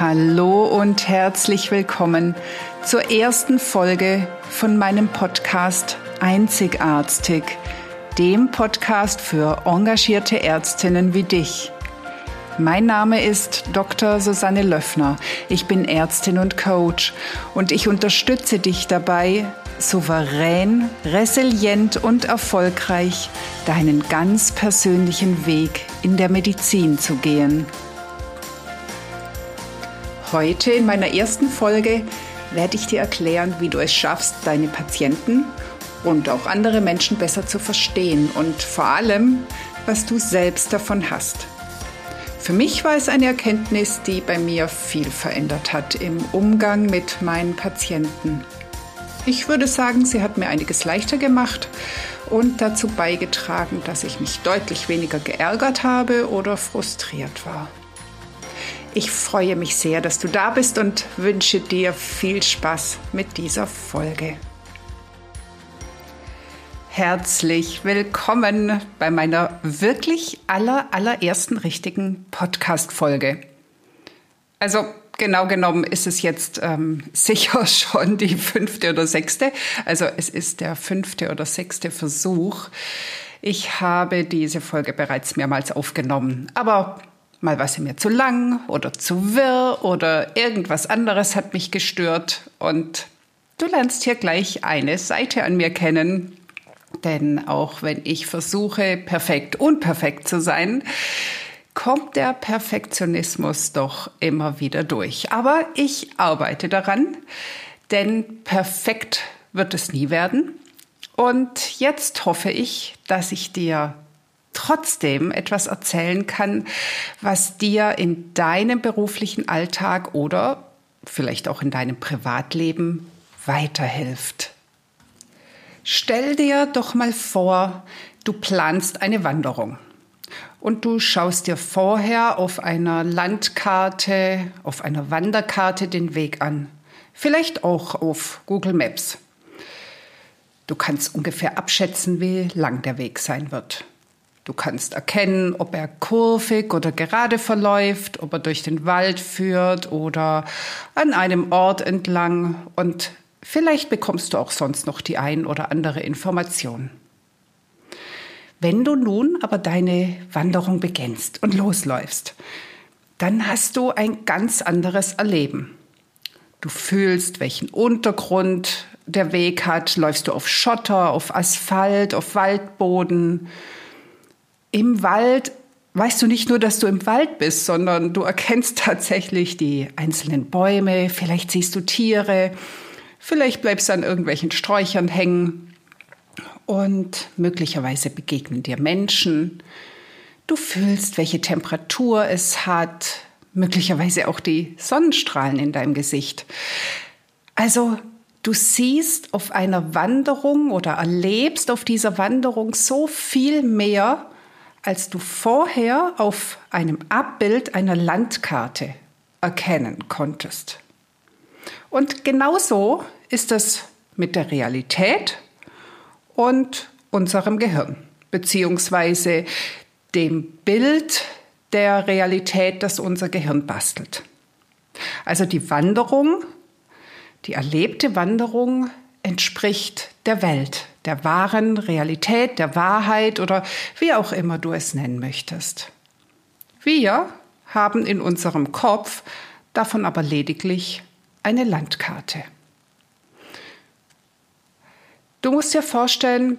Hallo und herzlich willkommen zur ersten Folge von meinem Podcast Einzigartig, dem Podcast für engagierte Ärztinnen wie dich. Mein Name ist Dr. Susanne Löffner. Ich bin Ärztin und Coach und ich unterstütze dich dabei, souverän, resilient und erfolgreich deinen ganz persönlichen Weg in der Medizin zu gehen. Heute in meiner ersten Folge werde ich dir erklären, wie du es schaffst, deine Patienten und auch andere Menschen besser zu verstehen und vor allem, was du selbst davon hast. Für mich war es eine Erkenntnis, die bei mir viel verändert hat im Umgang mit meinen Patienten. Ich würde sagen, sie hat mir einiges leichter gemacht und dazu beigetragen, dass ich mich deutlich weniger geärgert habe oder frustriert war. Ich freue mich sehr, dass du da bist und wünsche dir viel Spaß mit dieser Folge. Herzlich willkommen bei meiner wirklich aller, allerersten richtigen Podcast-Folge. Also genau genommen ist es jetzt ähm, sicher schon die fünfte oder sechste. Also es ist der fünfte oder sechste Versuch. Ich habe diese Folge bereits mehrmals aufgenommen, aber Mal war sie mir zu lang oder zu wirr oder irgendwas anderes hat mich gestört. Und du lernst hier gleich eine Seite an mir kennen. Denn auch wenn ich versuche, perfekt unperfekt zu sein, kommt der Perfektionismus doch immer wieder durch. Aber ich arbeite daran, denn perfekt wird es nie werden. Und jetzt hoffe ich, dass ich dir trotzdem etwas erzählen kann, was dir in deinem beruflichen Alltag oder vielleicht auch in deinem Privatleben weiterhilft. Stell dir doch mal vor, du planst eine Wanderung und du schaust dir vorher auf einer Landkarte, auf einer Wanderkarte den Weg an. Vielleicht auch auf Google Maps. Du kannst ungefähr abschätzen, wie lang der Weg sein wird. Du kannst erkennen, ob er kurvig oder gerade verläuft, ob er durch den Wald führt oder an einem Ort entlang und vielleicht bekommst du auch sonst noch die ein oder andere Information. Wenn du nun aber deine Wanderung beginnst und losläufst, dann hast du ein ganz anderes Erleben. Du fühlst, welchen Untergrund der Weg hat. Läufst du auf Schotter, auf Asphalt, auf Waldboden? Im Wald weißt du nicht nur, dass du im Wald bist, sondern du erkennst tatsächlich die einzelnen Bäume, vielleicht siehst du Tiere, vielleicht bleibst du an irgendwelchen Sträuchern hängen und möglicherweise begegnen dir Menschen. Du fühlst, welche Temperatur es hat, möglicherweise auch die Sonnenstrahlen in deinem Gesicht. Also du siehst auf einer Wanderung oder erlebst auf dieser Wanderung so viel mehr, als du vorher auf einem Abbild einer Landkarte erkennen konntest. Und genauso ist es mit der Realität und unserem Gehirn, beziehungsweise dem Bild der Realität, das unser Gehirn bastelt. Also die Wanderung, die erlebte Wanderung entspricht der Welt, der wahren Realität, der Wahrheit oder wie auch immer du es nennen möchtest. Wir haben in unserem Kopf davon aber lediglich eine Landkarte. Du musst dir vorstellen,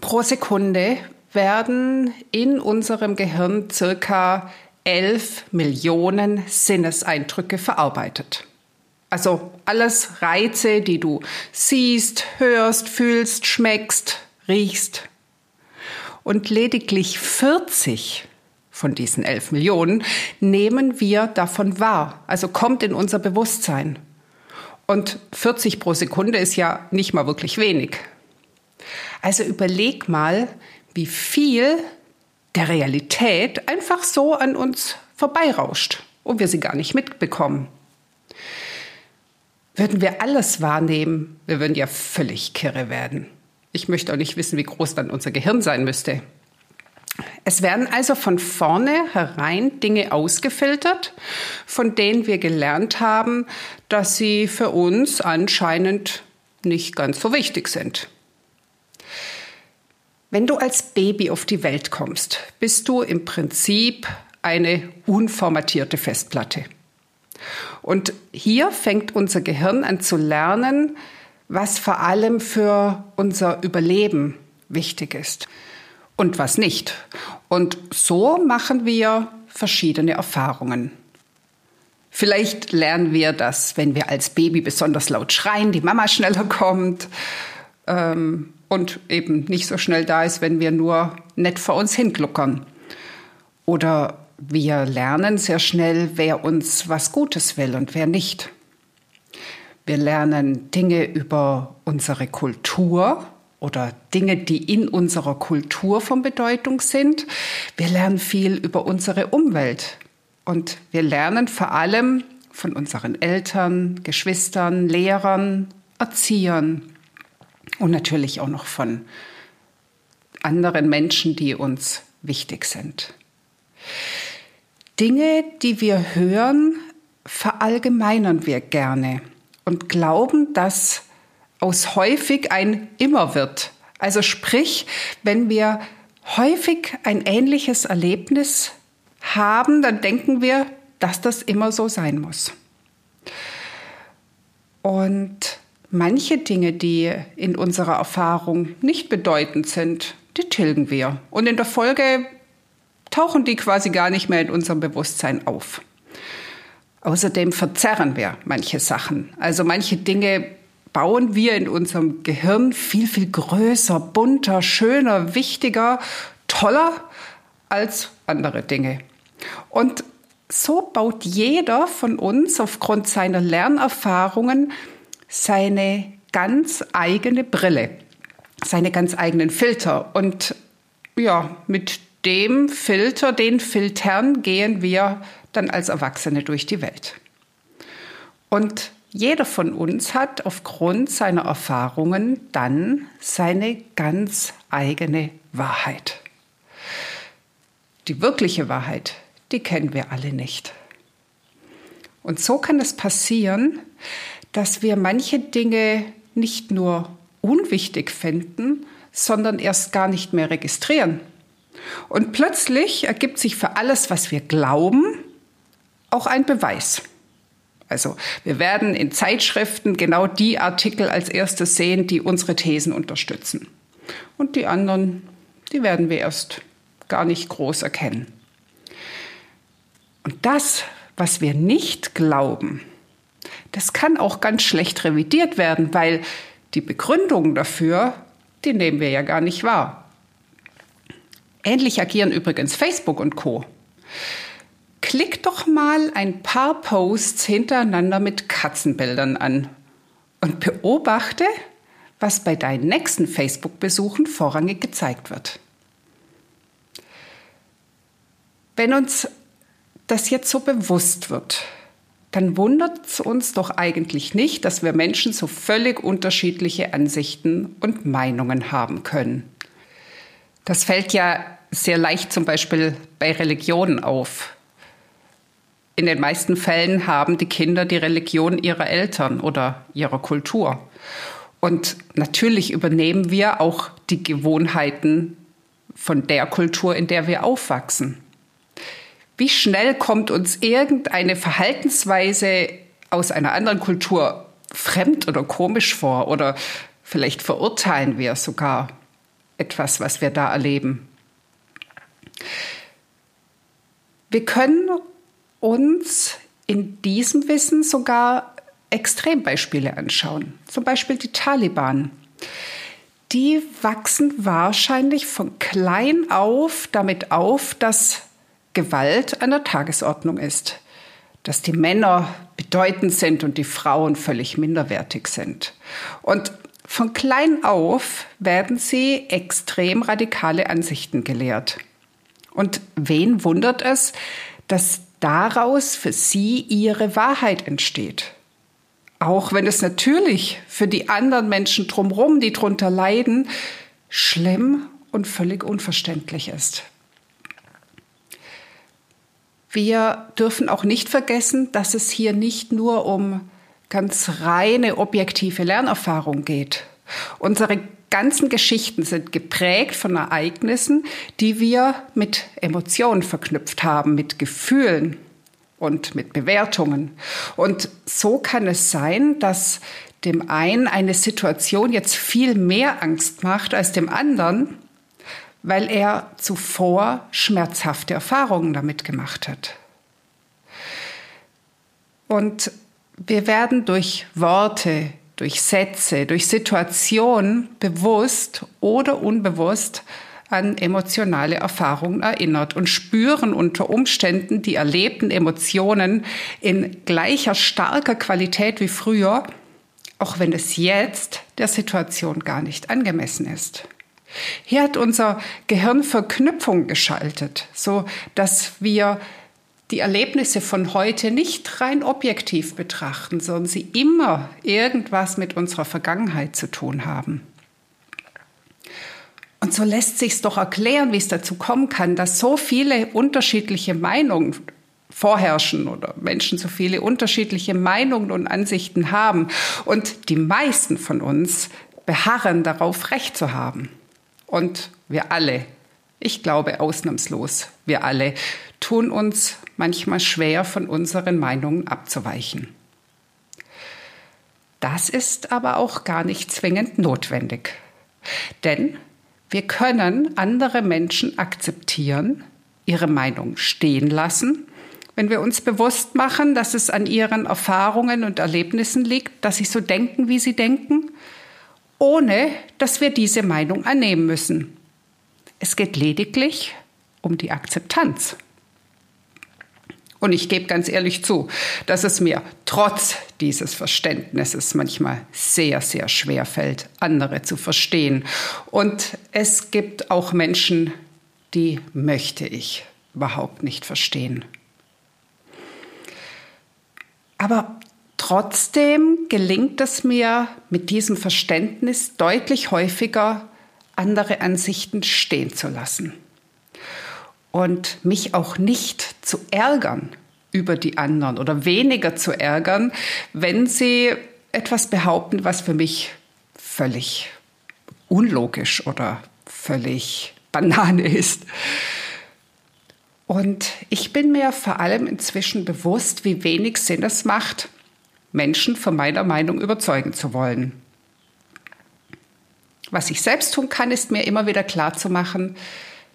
pro Sekunde werden in unserem Gehirn circa 11 Millionen Sinneseindrücke verarbeitet. Also alles Reize, die du siehst, hörst, fühlst, schmeckst, riechst. Und lediglich 40 von diesen 11 Millionen nehmen wir davon wahr, also kommt in unser Bewusstsein. Und 40 pro Sekunde ist ja nicht mal wirklich wenig. Also überleg mal, wie viel der Realität einfach so an uns vorbeirauscht und wir sie gar nicht mitbekommen. Würden wir alles wahrnehmen, wir würden ja völlig kirre werden. Ich möchte auch nicht wissen, wie groß dann unser Gehirn sein müsste. Es werden also von vorne herein Dinge ausgefiltert, von denen wir gelernt haben, dass sie für uns anscheinend nicht ganz so wichtig sind. Wenn du als Baby auf die Welt kommst, bist du im Prinzip eine unformatierte Festplatte. Und hier fängt unser Gehirn an zu lernen, was vor allem für unser Überleben wichtig ist und was nicht. Und so machen wir verschiedene Erfahrungen. Vielleicht lernen wir dass, wenn wir als Baby besonders laut schreien, die Mama schneller kommt ähm, und eben nicht so schnell da ist, wenn wir nur nett vor uns hingluckern. Oder wir lernen sehr schnell, wer uns was Gutes will und wer nicht. Wir lernen Dinge über unsere Kultur oder Dinge, die in unserer Kultur von Bedeutung sind. Wir lernen viel über unsere Umwelt. Und wir lernen vor allem von unseren Eltern, Geschwistern, Lehrern, Erziehern und natürlich auch noch von anderen Menschen, die uns wichtig sind. Dinge, die wir hören, verallgemeinern wir gerne und glauben, dass aus häufig ein immer wird. Also sprich, wenn wir häufig ein ähnliches Erlebnis haben, dann denken wir, dass das immer so sein muss. Und manche Dinge, die in unserer Erfahrung nicht bedeutend sind, die tilgen wir. Und in der Folge tauchen die quasi gar nicht mehr in unserem Bewusstsein auf. Außerdem verzerren wir manche Sachen. Also manche Dinge bauen wir in unserem Gehirn viel, viel größer, bunter, schöner, wichtiger, toller als andere Dinge. Und so baut jeder von uns aufgrund seiner Lernerfahrungen seine ganz eigene Brille, seine ganz eigenen Filter. Und ja, mit dem Filter, den Filtern gehen wir dann als Erwachsene durch die Welt. Und jeder von uns hat aufgrund seiner Erfahrungen dann seine ganz eigene Wahrheit. Die wirkliche Wahrheit, die kennen wir alle nicht. Und so kann es passieren, dass wir manche Dinge nicht nur unwichtig finden, sondern erst gar nicht mehr registrieren. Und plötzlich ergibt sich für alles, was wir glauben, auch ein Beweis. Also wir werden in Zeitschriften genau die Artikel als erstes sehen, die unsere Thesen unterstützen. Und die anderen, die werden wir erst gar nicht groß erkennen. Und das, was wir nicht glauben, das kann auch ganz schlecht revidiert werden, weil die Begründungen dafür, die nehmen wir ja gar nicht wahr. Ähnlich agieren übrigens Facebook und Co. Klick doch mal ein paar Posts hintereinander mit Katzenbildern an und beobachte, was bei deinen nächsten Facebook-Besuchen vorrangig gezeigt wird. Wenn uns das jetzt so bewusst wird, dann wundert es uns doch eigentlich nicht, dass wir Menschen so völlig unterschiedliche Ansichten und Meinungen haben können. Das fällt ja sehr leicht zum Beispiel bei Religionen auf. In den meisten Fällen haben die Kinder die Religion ihrer Eltern oder ihrer Kultur. Und natürlich übernehmen wir auch die Gewohnheiten von der Kultur, in der wir aufwachsen. Wie schnell kommt uns irgendeine Verhaltensweise aus einer anderen Kultur fremd oder komisch vor oder vielleicht verurteilen wir sogar etwas, was wir da erleben. Wir können uns in diesem Wissen sogar Extrembeispiele anschauen. Zum Beispiel die Taliban. Die wachsen wahrscheinlich von klein auf damit auf, dass Gewalt an der Tagesordnung ist, dass die Männer bedeutend sind und die Frauen völlig minderwertig sind. Und von klein auf werden sie extrem radikale Ansichten gelehrt. Und wen wundert es, dass daraus für sie ihre Wahrheit entsteht? Auch wenn es natürlich für die anderen Menschen drumherum, die drunter leiden, schlimm und völlig unverständlich ist. wir dürfen auch nicht vergessen, dass es hier nicht nur um ganz reine objektive Lernerfahrung geht. Unsere ganzen Geschichten sind geprägt von Ereignissen, die wir mit Emotionen verknüpft haben, mit Gefühlen und mit Bewertungen. Und so kann es sein, dass dem einen eine Situation jetzt viel mehr Angst macht als dem anderen, weil er zuvor schmerzhafte Erfahrungen damit gemacht hat. Und wir werden durch Worte, durch Sätze, durch Situationen bewusst oder unbewusst an emotionale Erfahrungen erinnert und spüren unter Umständen die erlebten Emotionen in gleicher starker Qualität wie früher, auch wenn es jetzt der Situation gar nicht angemessen ist. Hier hat unser Gehirn Verknüpfung geschaltet, so dass wir die Erlebnisse von heute nicht rein objektiv betrachten, sondern sie immer irgendwas mit unserer Vergangenheit zu tun haben. Und so lässt sich doch erklären, wie es dazu kommen kann, dass so viele unterschiedliche Meinungen vorherrschen oder Menschen so viele unterschiedliche Meinungen und Ansichten haben. Und die meisten von uns beharren darauf, Recht zu haben. Und wir alle, ich glaube ausnahmslos, wir alle tun uns manchmal schwer, von unseren Meinungen abzuweichen. Das ist aber auch gar nicht zwingend notwendig. Denn wir können andere Menschen akzeptieren, ihre Meinung stehen lassen, wenn wir uns bewusst machen, dass es an ihren Erfahrungen und Erlebnissen liegt, dass sie so denken, wie sie denken, ohne dass wir diese Meinung annehmen müssen. Es geht lediglich um die Akzeptanz. Und ich gebe ganz ehrlich zu, dass es mir trotz dieses Verständnisses manchmal sehr, sehr schwer fällt, andere zu verstehen. Und es gibt auch Menschen, die möchte ich überhaupt nicht verstehen. Aber trotzdem gelingt es mir mit diesem Verständnis deutlich häufiger, andere Ansichten stehen zu lassen und mich auch nicht zu ärgern über die anderen oder weniger zu ärgern, wenn sie etwas behaupten, was für mich völlig unlogisch oder völlig Banane ist. Und ich bin mir vor allem inzwischen bewusst, wie wenig Sinn es macht, Menschen von meiner Meinung überzeugen zu wollen. Was ich selbst tun kann, ist mir immer wieder klarzumachen,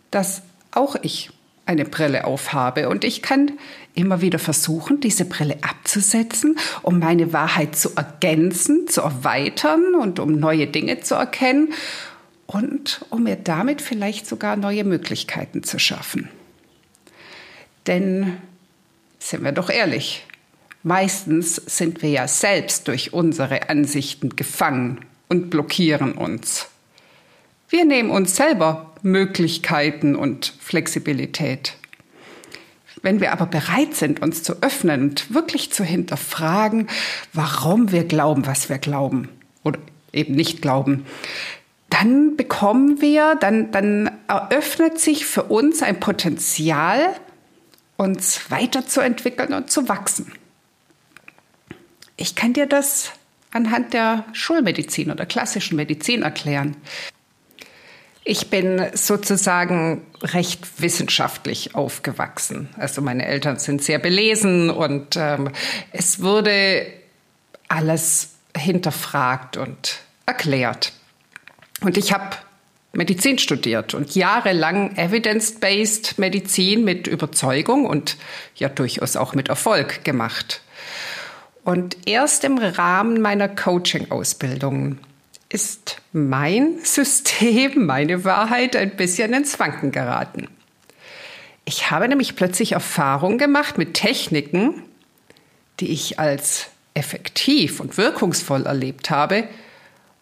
dass auch ich eine Brille aufhabe und ich kann immer wieder versuchen, diese Brille abzusetzen, um meine Wahrheit zu ergänzen, zu erweitern und um neue Dinge zu erkennen und um mir damit vielleicht sogar neue Möglichkeiten zu schaffen. Denn, sind wir doch ehrlich, meistens sind wir ja selbst durch unsere Ansichten gefangen und blockieren uns. Wir nehmen uns selber Möglichkeiten und Flexibilität. Wenn wir aber bereit sind, uns zu öffnen und wirklich zu hinterfragen, warum wir glauben, was wir glauben oder eben nicht glauben, dann bekommen wir, dann, dann eröffnet sich für uns ein Potenzial, uns weiterzuentwickeln und zu wachsen. Ich kann dir das anhand der Schulmedizin oder klassischen Medizin erklären. Ich bin sozusagen recht wissenschaftlich aufgewachsen. Also meine Eltern sind sehr belesen und ähm, es wurde alles hinterfragt und erklärt. Und ich habe Medizin studiert und jahrelang evidence-based Medizin mit Überzeugung und ja durchaus auch mit Erfolg gemacht. Und erst im Rahmen meiner Coaching-Ausbildung ist mein System, meine Wahrheit ein bisschen ins Wanken geraten. Ich habe nämlich plötzlich Erfahrungen gemacht mit Techniken, die ich als effektiv und wirkungsvoll erlebt habe,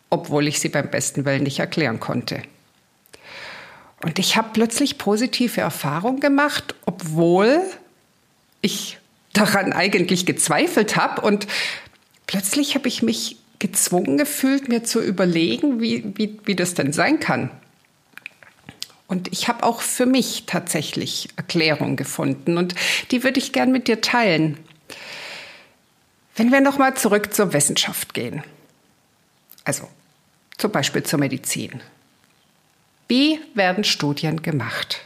obwohl ich sie beim besten Willen nicht erklären konnte. Und ich habe plötzlich positive Erfahrungen gemacht, obwohl ich daran eigentlich gezweifelt habe. Und plötzlich habe ich mich gezwungen gefühlt, mir zu überlegen, wie, wie, wie das denn sein kann. Und ich habe auch für mich tatsächlich Erklärungen gefunden und die würde ich gern mit dir teilen. Wenn wir nochmal zurück zur Wissenschaft gehen, also zum Beispiel zur Medizin. Wie werden Studien gemacht?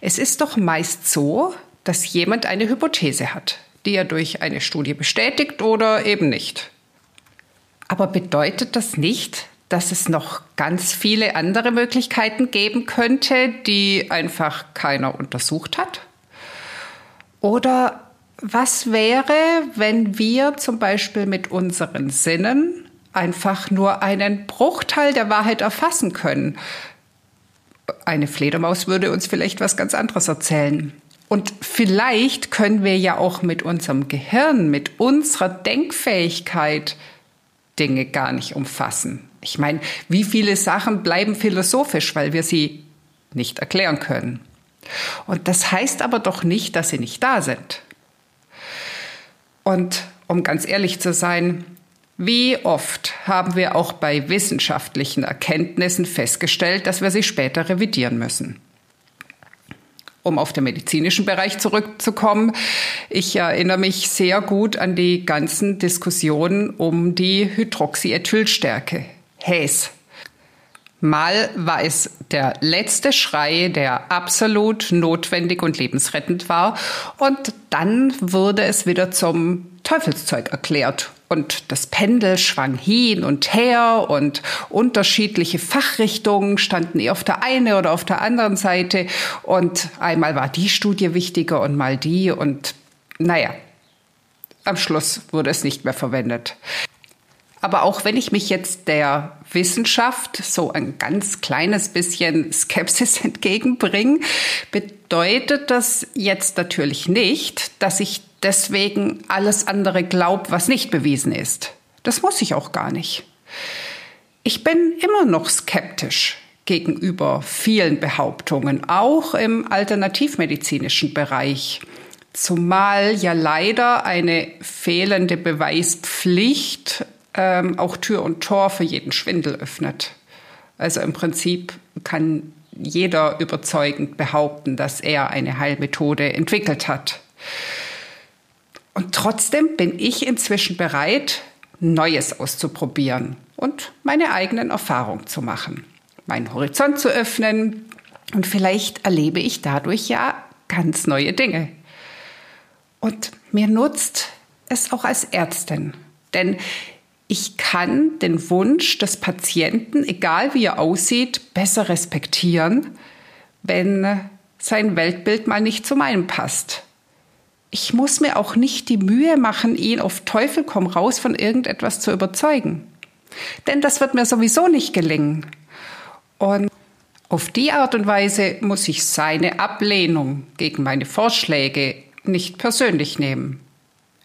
Es ist doch meist so, dass jemand eine Hypothese hat, die er durch eine Studie bestätigt oder eben nicht. Aber bedeutet das nicht, dass es noch ganz viele andere Möglichkeiten geben könnte, die einfach keiner untersucht hat? Oder was wäre, wenn wir zum Beispiel mit unseren Sinnen einfach nur einen Bruchteil der Wahrheit erfassen können? Eine Fledermaus würde uns vielleicht was ganz anderes erzählen. Und vielleicht können wir ja auch mit unserem Gehirn, mit unserer Denkfähigkeit Dinge gar nicht umfassen. Ich meine, wie viele Sachen bleiben philosophisch, weil wir sie nicht erklären können. Und das heißt aber doch nicht, dass sie nicht da sind. Und um ganz ehrlich zu sein, wie oft haben wir auch bei wissenschaftlichen Erkenntnissen festgestellt, dass wir sie später revidieren müssen? Um auf den medizinischen Bereich zurückzukommen. Ich erinnere mich sehr gut an die ganzen Diskussionen um die Hydroxyethylstärke, HAES. Mal war es der letzte Schrei, der absolut notwendig und lebensrettend war. Und dann wurde es wieder zum Teufelszeug erklärt und das Pendel schwang hin und her und unterschiedliche Fachrichtungen standen auf der einen oder auf der anderen Seite und einmal war die Studie wichtiger und mal die und naja, am Schluss wurde es nicht mehr verwendet. Aber auch wenn ich mich jetzt der Wissenschaft so ein ganz kleines bisschen Skepsis entgegenbringe, bedeutet das jetzt natürlich nicht, dass ich deswegen alles andere glaubt, was nicht bewiesen ist. Das muss ich auch gar nicht. Ich bin immer noch skeptisch gegenüber vielen Behauptungen, auch im alternativmedizinischen Bereich. Zumal ja leider eine fehlende Beweispflicht ähm, auch Tür und Tor für jeden Schwindel öffnet. Also im Prinzip kann jeder überzeugend behaupten, dass er eine Heilmethode entwickelt hat. Und trotzdem bin ich inzwischen bereit, Neues auszuprobieren und meine eigenen Erfahrungen zu machen, meinen Horizont zu öffnen und vielleicht erlebe ich dadurch ja ganz neue Dinge. Und mir nutzt es auch als Ärztin, denn ich kann den Wunsch des Patienten, egal wie er aussieht, besser respektieren, wenn sein Weltbild mal nicht zu meinem passt ich muss mir auch nicht die Mühe machen, ihn auf Teufel komm raus von irgendetwas zu überzeugen. Denn das wird mir sowieso nicht gelingen. Und auf die Art und Weise muss ich seine Ablehnung gegen meine Vorschläge nicht persönlich nehmen.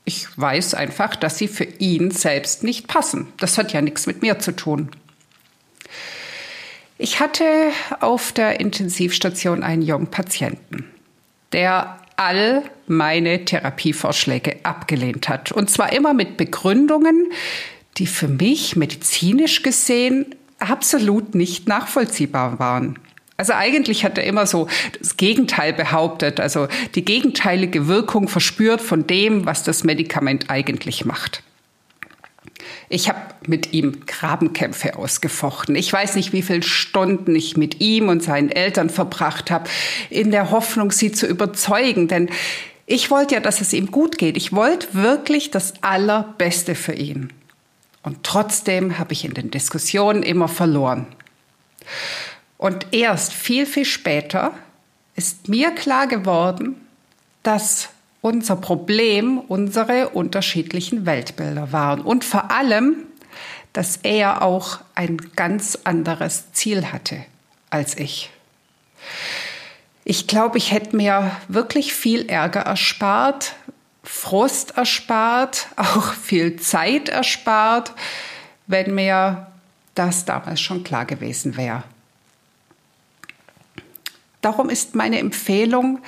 Ich weiß einfach, dass sie für ihn selbst nicht passen. Das hat ja nichts mit mir zu tun. Ich hatte auf der Intensivstation einen jungen Patienten, der all meine Therapievorschläge abgelehnt hat. Und zwar immer mit Begründungen, die für mich medizinisch gesehen absolut nicht nachvollziehbar waren. Also eigentlich hat er immer so das Gegenteil behauptet, also die gegenteilige Wirkung verspürt von dem, was das Medikament eigentlich macht. Ich habe mit ihm Grabenkämpfe ausgefochten. Ich weiß nicht, wie viele Stunden ich mit ihm und seinen Eltern verbracht habe, in der Hoffnung, sie zu überzeugen. Denn ich wollte ja, dass es ihm gut geht. Ich wollte wirklich das Allerbeste für ihn. Und trotzdem habe ich in den Diskussionen immer verloren. Und erst viel, viel später ist mir klar geworden, dass unser Problem unsere unterschiedlichen Weltbilder waren und vor allem, dass er auch ein ganz anderes Ziel hatte als ich. Ich glaube, ich hätte mir wirklich viel Ärger erspart, Frust erspart, auch viel Zeit erspart, wenn mir das damals schon klar gewesen wäre. Darum ist meine Empfehlung,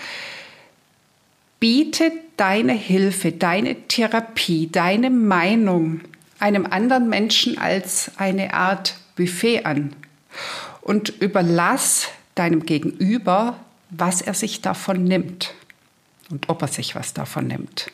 biete deine Hilfe, deine Therapie, deine Meinung einem anderen Menschen als eine Art Buffet an und überlass deinem Gegenüber, was er sich davon nimmt und ob er sich was davon nimmt.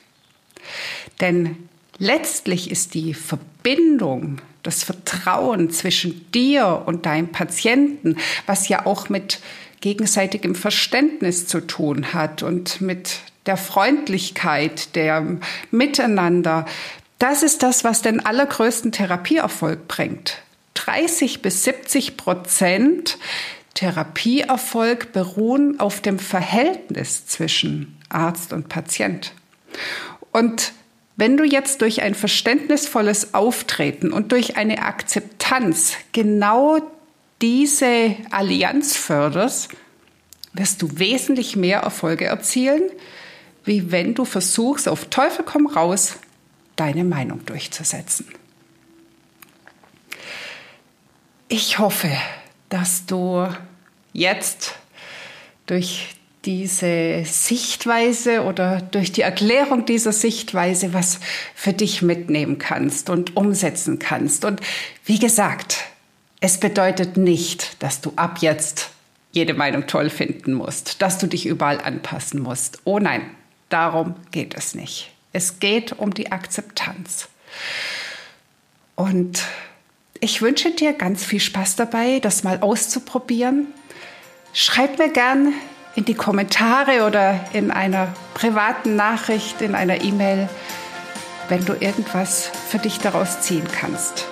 Denn letztlich ist die Verbindung, das Vertrauen zwischen dir und deinem Patienten, was ja auch mit gegenseitigem Verständnis zu tun hat und mit der Freundlichkeit, der Miteinander. Das ist das, was den allergrößten Therapieerfolg bringt. 30 bis 70 Prozent Therapieerfolg beruhen auf dem Verhältnis zwischen Arzt und Patient. Und wenn du jetzt durch ein verständnisvolles Auftreten und durch eine Akzeptanz genau diese Allianz förderst, wirst du wesentlich mehr Erfolge erzielen, wie wenn du versuchst, auf Teufel komm raus, deine Meinung durchzusetzen. Ich hoffe, dass du jetzt durch diese Sichtweise oder durch die Erklärung dieser Sichtweise was für dich mitnehmen kannst und umsetzen kannst. Und wie gesagt, es bedeutet nicht, dass du ab jetzt jede Meinung toll finden musst, dass du dich überall anpassen musst. Oh nein, darum geht es nicht. Es geht um die Akzeptanz. Und ich wünsche dir ganz viel Spaß dabei, das mal auszuprobieren. Schreib mir gern in die Kommentare oder in einer privaten Nachricht, in einer E-Mail, wenn du irgendwas für dich daraus ziehen kannst.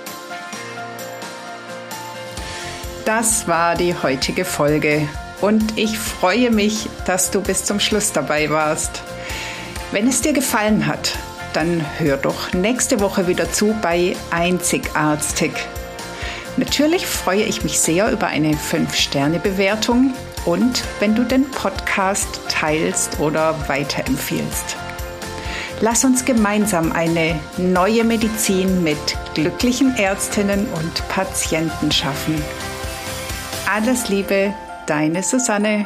Das war die heutige Folge und ich freue mich, dass du bis zum Schluss dabei warst. Wenn es dir gefallen hat, dann hör doch nächste Woche wieder zu bei Einzigartig. Natürlich freue ich mich sehr über eine 5-Sterne-Bewertung und wenn du den Podcast teilst oder weiterempfiehlst. Lass uns gemeinsam eine neue Medizin mit glücklichen Ärztinnen und Patienten schaffen. Alles Liebe, deine Susanne.